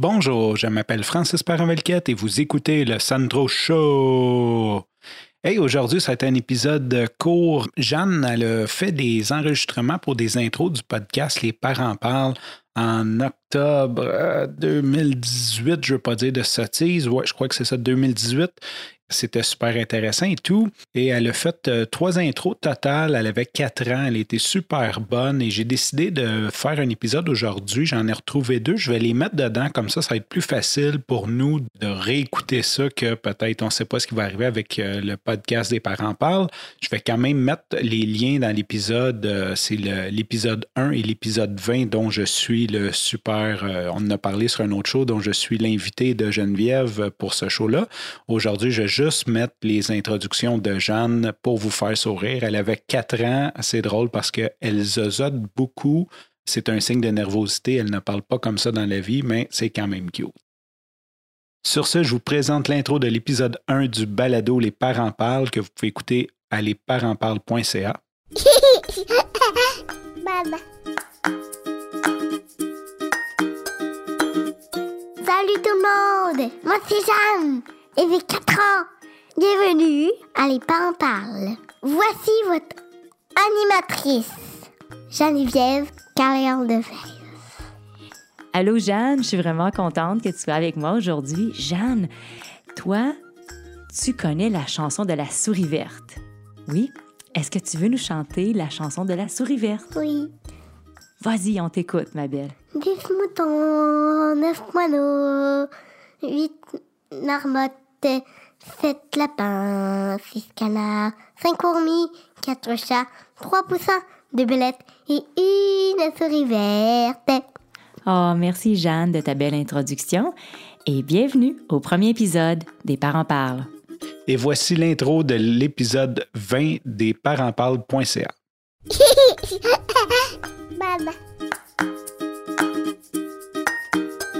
Bonjour, je m'appelle Francis Paravelquette et vous écoutez le Sandro Show. Hey, aujourd'hui, ça a été un épisode court. Jeanne, elle a fait des enregistrements pour des intros du podcast Les parents parlent en octobre 2018, euh, je ne veux pas dire de sottise, ouais, je crois que c'est ça, 2018. C'était super intéressant et tout. Et elle a fait euh, trois intros totales. Elle avait quatre ans. Elle était super bonne. Et j'ai décidé de faire un épisode aujourd'hui. J'en ai retrouvé deux. Je vais les mettre dedans. Comme ça, ça va être plus facile pour nous de réécouter ça que peut-être on ne sait pas ce qui va arriver avec euh, le podcast des parents parlent. Je vais quand même mettre les liens dans l'épisode. Euh, c'est l'épisode 1 et l'épisode 20 dont je suis le super. on en a parlé sur un autre show dont je suis l'invité de Geneviève pour ce show-là. Aujourd'hui, je juste mettre les introductions de Jeanne pour vous faire sourire. Elle avait quatre ans. C'est drôle parce qu'elle zozote beaucoup. C'est un signe de nervosité. Elle ne parle pas comme ça dans la vie, mais c'est quand même cute. Sur ce, je vous présente l'intro de l'épisode 1 du balado Les parents parlent que vous pouvez écouter à lesparentsparlent.ca. Salut tout le monde, moi c'est Jeanne j'ai 4 ans. Bienvenue à Les Parents Parlent. Voici votre animatrice, Geneviève Carrière de Allô Jeanne, je suis vraiment contente que tu sois avec moi aujourd'hui. Jeanne, toi, tu connais la chanson de la souris verte. Oui? Est-ce que tu veux nous chanter la chanson de la souris verte? Oui. Vas-y, on t'écoute, ma belle. Dix moutons, neuf moineaux, huit marmottes, sept lapins, six canards, cinq fourmis, quatre chats, trois poussins, deux belettes et une souris verte. Oh, merci Jeanne de ta belle introduction et bienvenue au premier épisode des Parents parlent. Et voici l'intro de l'épisode 20 des parentsparlent.ca.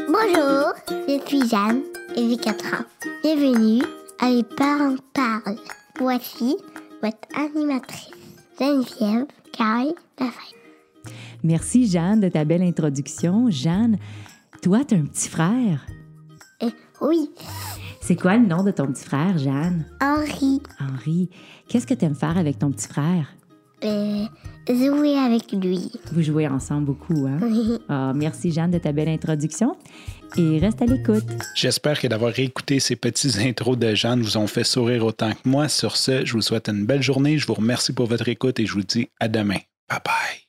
Bonjour, je suis Jeanne et j'ai 4 ans. Bienvenue à Les Parents Parlent. Voici votre animatrice, Geneviève Carré Lafayette. Merci Jeanne de ta belle introduction. Jeanne, toi, tu as un petit frère? Euh, oui. C'est quoi le nom de ton petit frère, Jeanne? Henri. Henri. Qu'est-ce que tu aimes faire avec ton petit frère? Euh, jouer avec lui. Vous jouez ensemble beaucoup, hein? Oui. Ah, merci Jeanne de ta belle introduction et reste à l'écoute. J'espère que d'avoir réécouté ces petits intros de Jeanne vous ont fait sourire autant que moi. Sur ce, je vous souhaite une belle journée. Je vous remercie pour votre écoute et je vous dis à demain. Bye bye.